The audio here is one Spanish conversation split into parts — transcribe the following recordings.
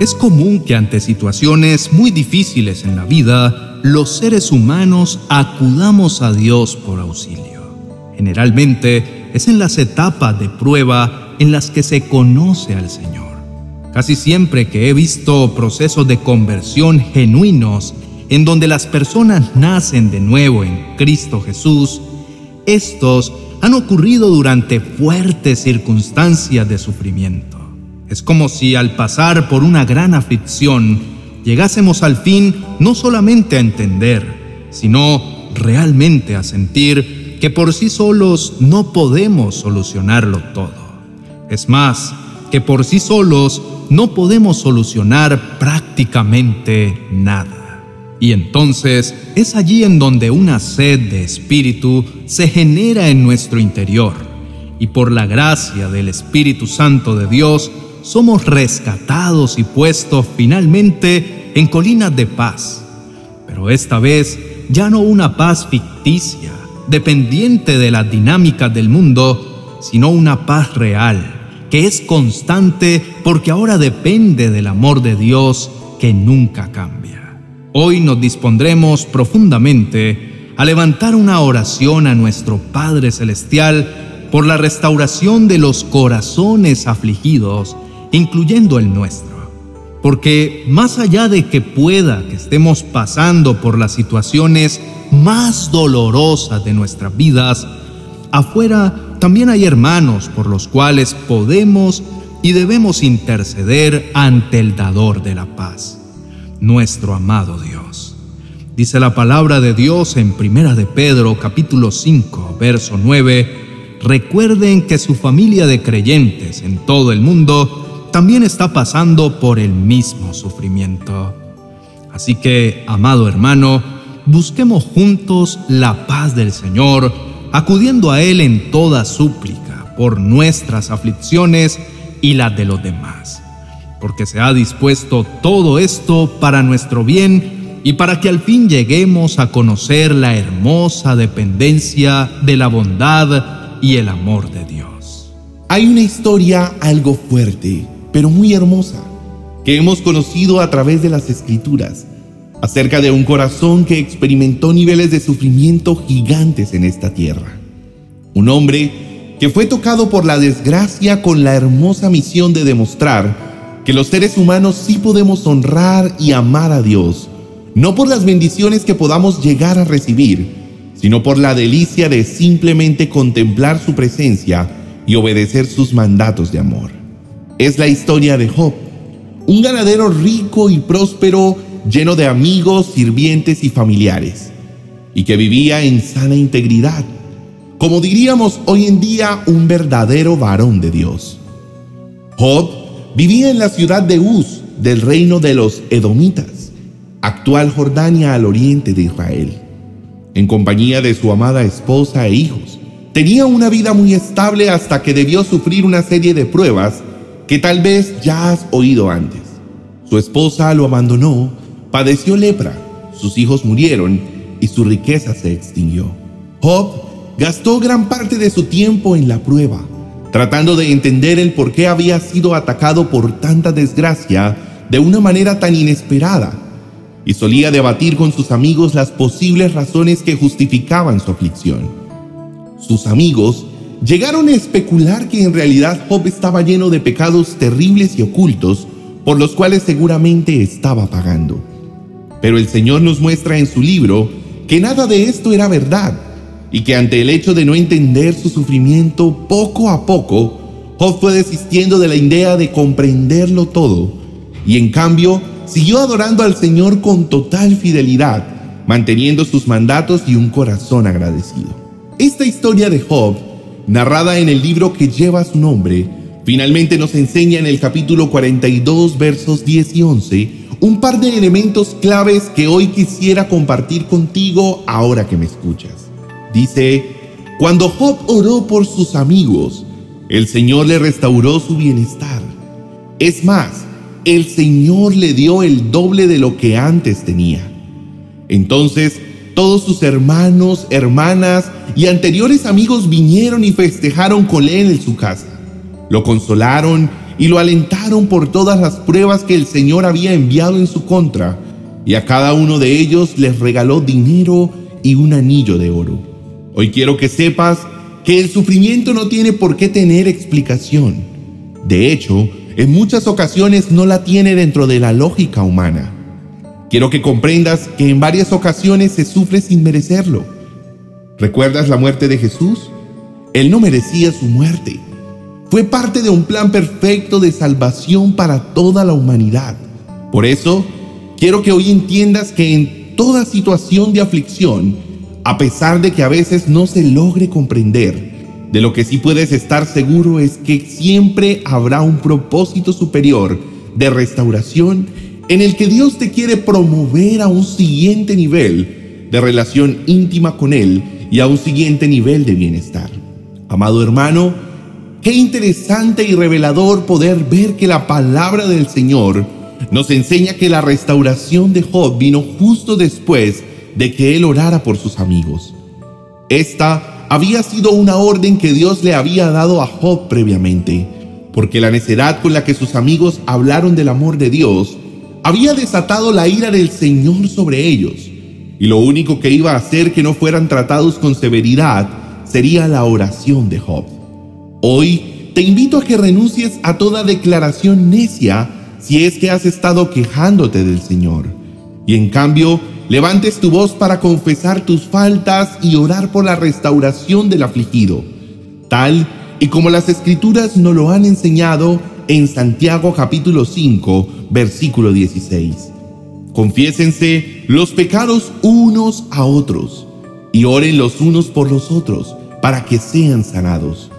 Es común que ante situaciones muy difíciles en la vida, los seres humanos acudamos a Dios por auxilio. Generalmente es en las etapas de prueba en las que se conoce al Señor. Casi siempre que he visto procesos de conversión genuinos en donde las personas nacen de nuevo en Cristo Jesús, estos han ocurrido durante fuertes circunstancias de sufrimiento. Es como si al pasar por una gran aflicción llegásemos al fin no solamente a entender, sino realmente a sentir que por sí solos no podemos solucionarlo todo. Es más, que por sí solos no podemos solucionar prácticamente nada. Y entonces es allí en donde una sed de espíritu se genera en nuestro interior. Y por la gracia del Espíritu Santo de Dios, somos rescatados y puestos finalmente en colinas de paz. Pero esta vez ya no una paz ficticia, dependiente de las dinámicas del mundo, sino una paz real, que es constante porque ahora depende del amor de Dios que nunca cambia. Hoy nos dispondremos profundamente a levantar una oración a nuestro Padre Celestial por la restauración de los corazones afligidos, incluyendo el nuestro. Porque más allá de que pueda que estemos pasando por las situaciones más dolorosas de nuestras vidas, afuera también hay hermanos por los cuales podemos y debemos interceder ante el dador de la paz nuestro amado Dios. Dice la palabra de Dios en Primera de Pedro capítulo 5, verso 9, recuerden que su familia de creyentes en todo el mundo también está pasando por el mismo sufrimiento. Así que, amado hermano, busquemos juntos la paz del Señor, acudiendo a Él en toda súplica por nuestras aflicciones y las de los demás porque se ha dispuesto todo esto para nuestro bien y para que al fin lleguemos a conocer la hermosa dependencia de la bondad y el amor de Dios. Hay una historia algo fuerte, pero muy hermosa, que hemos conocido a través de las escrituras, acerca de un corazón que experimentó niveles de sufrimiento gigantes en esta tierra. Un hombre que fue tocado por la desgracia con la hermosa misión de demostrar que los seres humanos sí podemos honrar y amar a Dios, no por las bendiciones que podamos llegar a recibir, sino por la delicia de simplemente contemplar su presencia y obedecer sus mandatos de amor. Es la historia de Job, un ganadero rico y próspero, lleno de amigos, sirvientes y familiares, y que vivía en sana integridad, como diríamos hoy en día un verdadero varón de Dios. Job Vivía en la ciudad de Uz, del reino de los Edomitas, actual Jordania al oriente de Israel, en compañía de su amada esposa e hijos. Tenía una vida muy estable hasta que debió sufrir una serie de pruebas que tal vez ya has oído antes. Su esposa lo abandonó, padeció lepra, sus hijos murieron y su riqueza se extinguió. Job gastó gran parte de su tiempo en la prueba tratando de entender el por qué había sido atacado por tanta desgracia de una manera tan inesperada, y solía debatir con sus amigos las posibles razones que justificaban su aflicción. Sus amigos llegaron a especular que en realidad Job estaba lleno de pecados terribles y ocultos por los cuales seguramente estaba pagando. Pero el Señor nos muestra en su libro que nada de esto era verdad y que ante el hecho de no entender su sufrimiento poco a poco, Job fue desistiendo de la idea de comprenderlo todo y en cambio siguió adorando al Señor con total fidelidad, manteniendo sus mandatos y un corazón agradecido. Esta historia de Job, narrada en el libro que lleva su nombre, finalmente nos enseña en el capítulo 42 versos 10 y 11 un par de elementos claves que hoy quisiera compartir contigo ahora que me escuchas. Dice, cuando Job oró por sus amigos, el Señor le restauró su bienestar. Es más, el Señor le dio el doble de lo que antes tenía. Entonces, todos sus hermanos, hermanas y anteriores amigos vinieron y festejaron con él en su casa. Lo consolaron y lo alentaron por todas las pruebas que el Señor había enviado en su contra, y a cada uno de ellos les regaló dinero y un anillo de oro. Hoy quiero que sepas que el sufrimiento no tiene por qué tener explicación. De hecho, en muchas ocasiones no la tiene dentro de la lógica humana. Quiero que comprendas que en varias ocasiones se sufre sin merecerlo. ¿Recuerdas la muerte de Jesús? Él no merecía su muerte. Fue parte de un plan perfecto de salvación para toda la humanidad. Por eso, quiero que hoy entiendas que en toda situación de aflicción, a pesar de que a veces no se logre comprender, de lo que sí puedes estar seguro es que siempre habrá un propósito superior de restauración en el que Dios te quiere promover a un siguiente nivel de relación íntima con Él y a un siguiente nivel de bienestar. Amado hermano, qué interesante y revelador poder ver que la palabra del Señor nos enseña que la restauración de Job vino justo después de que él orara por sus amigos. Esta había sido una orden que Dios le había dado a Job previamente, porque la necedad con la que sus amigos hablaron del amor de Dios había desatado la ira del Señor sobre ellos, y lo único que iba a hacer que no fueran tratados con severidad sería la oración de Job. Hoy te invito a que renuncies a toda declaración necia si es que has estado quejándote del Señor, y en cambio levantes tu voz para confesar tus faltas y orar por la restauración del afligido, tal y como las escrituras nos lo han enseñado en Santiago capítulo 5, versículo 16. Confiésense los pecados unos a otros y oren los unos por los otros para que sean sanados.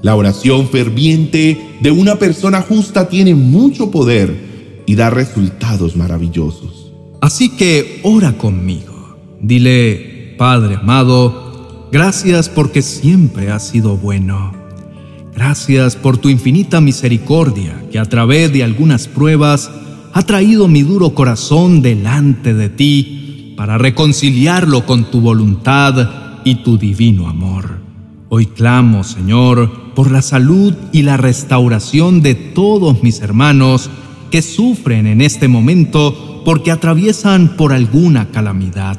La oración ferviente de una persona justa tiene mucho poder y da resultados maravillosos. Así que ora conmigo. Dile, Padre amado, gracias porque siempre has sido bueno. Gracias por tu infinita misericordia que a través de algunas pruebas ha traído mi duro corazón delante de ti para reconciliarlo con tu voluntad y tu divino amor. Hoy clamo, Señor, por la salud y la restauración de todos mis hermanos que sufren en este momento porque atraviesan por alguna calamidad.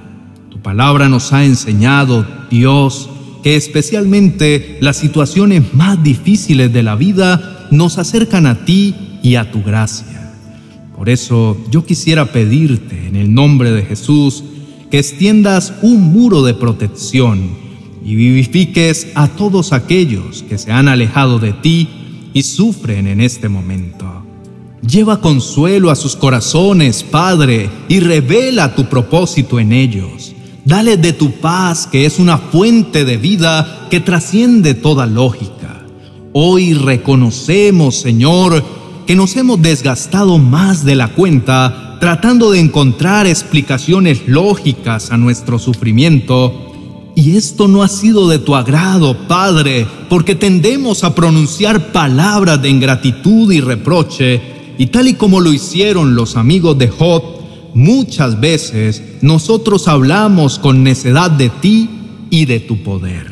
Tu palabra nos ha enseñado, Dios, que especialmente las situaciones más difíciles de la vida nos acercan a ti y a tu gracia. Por eso yo quisiera pedirte en el nombre de Jesús que extiendas un muro de protección y vivifiques a todos aquellos que se han alejado de ti y sufren en este momento. Lleva consuelo a sus corazones, Padre, y revela tu propósito en ellos Dale de tu paz, que es una fuente de vida que trasciende toda lógica. Hoy reconocemos, Señor, que nos hemos desgastado más de la cuenta tratando de encontrar explicaciones lógicas a nuestro sufrimiento. Y esto no ha sido de tu agrado, Padre, porque tendemos a pronunciar palabras de ingratitud y reproche, y tal y como lo hicieron los amigos de Job, muchas veces nosotros hablamos con necedad de ti y de tu poder.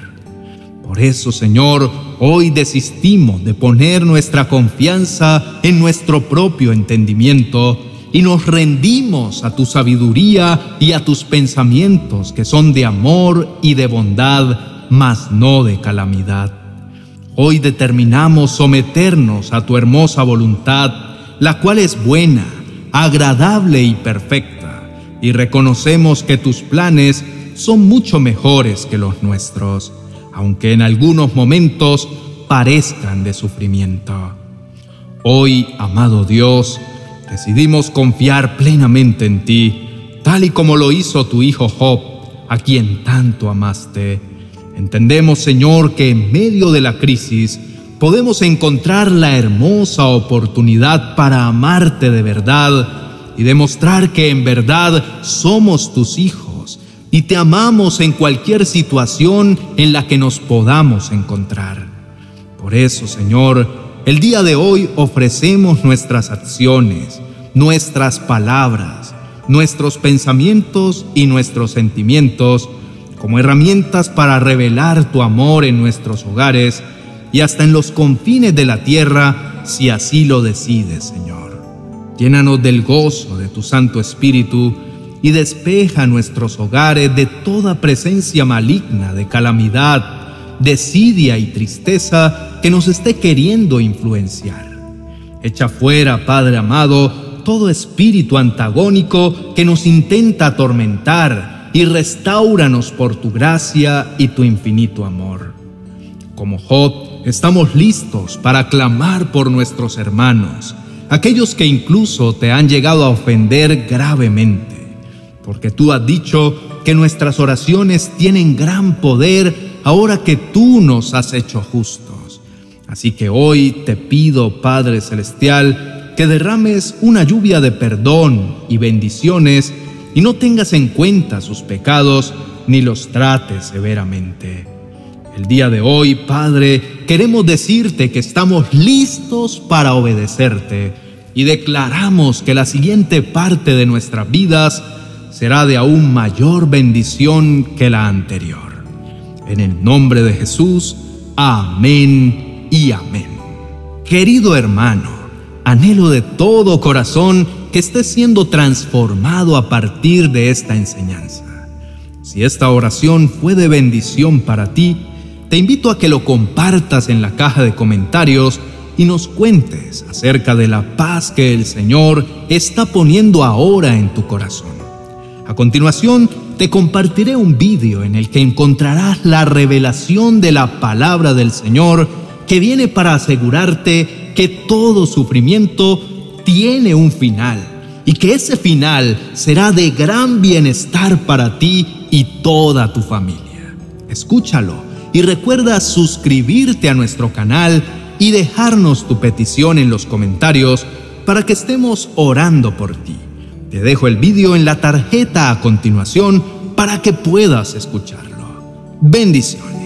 Por eso, Señor, hoy desistimos de poner nuestra confianza en nuestro propio entendimiento y nos rendimos a tu sabiduría y a tus pensamientos que son de amor y de bondad, mas no de calamidad. Hoy determinamos someternos a tu hermosa voluntad, la cual es buena, agradable y perfecta, y reconocemos que tus planes son mucho mejores que los nuestros, aunque en algunos momentos parezcan de sufrimiento. Hoy, amado Dios, decidimos confiar plenamente en ti, tal y como lo hizo tu Hijo Job, a quien tanto amaste. Entendemos, Señor, que en medio de la crisis podemos encontrar la hermosa oportunidad para amarte de verdad y demostrar que en verdad somos tus hijos y te amamos en cualquier situación en la que nos podamos encontrar. Por eso, Señor, el día de hoy ofrecemos nuestras acciones, nuestras palabras, nuestros pensamientos y nuestros sentimientos como herramientas para revelar tu amor en nuestros hogares y hasta en los confines de la tierra si así lo decides, Señor. Llénanos del gozo de tu Santo Espíritu y despeja nuestros hogares de toda presencia maligna de calamidad, desidia y tristeza que nos esté queriendo influenciar. Echa fuera, Padre amado, todo espíritu antagónico que nos intenta atormentar y restauranos por tu gracia y tu infinito amor. Como Job, estamos listos para clamar por nuestros hermanos, aquellos que incluso te han llegado a ofender gravemente porque tú has dicho que nuestras oraciones tienen gran poder ahora que tú nos has hecho justos. Así que hoy te pido, Padre Celestial, que derrames una lluvia de perdón y bendiciones y no tengas en cuenta sus pecados ni los trates severamente. El día de hoy, Padre, queremos decirte que estamos listos para obedecerte y declaramos que la siguiente parte de nuestras vidas será de aún mayor bendición que la anterior. En el nombre de Jesús, amén y amén. Querido hermano, anhelo de todo corazón que estés siendo transformado a partir de esta enseñanza. Si esta oración fue de bendición para ti, te invito a que lo compartas en la caja de comentarios y nos cuentes acerca de la paz que el Señor está poniendo ahora en tu corazón. A continuación, te compartiré un vídeo en el que encontrarás la revelación de la palabra del Señor que viene para asegurarte que todo sufrimiento tiene un final y que ese final será de gran bienestar para ti y toda tu familia. Escúchalo y recuerda suscribirte a nuestro canal y dejarnos tu petición en los comentarios para que estemos orando por ti. Te dejo el vídeo en la tarjeta a continuación para que puedas escucharlo. Bendiciones.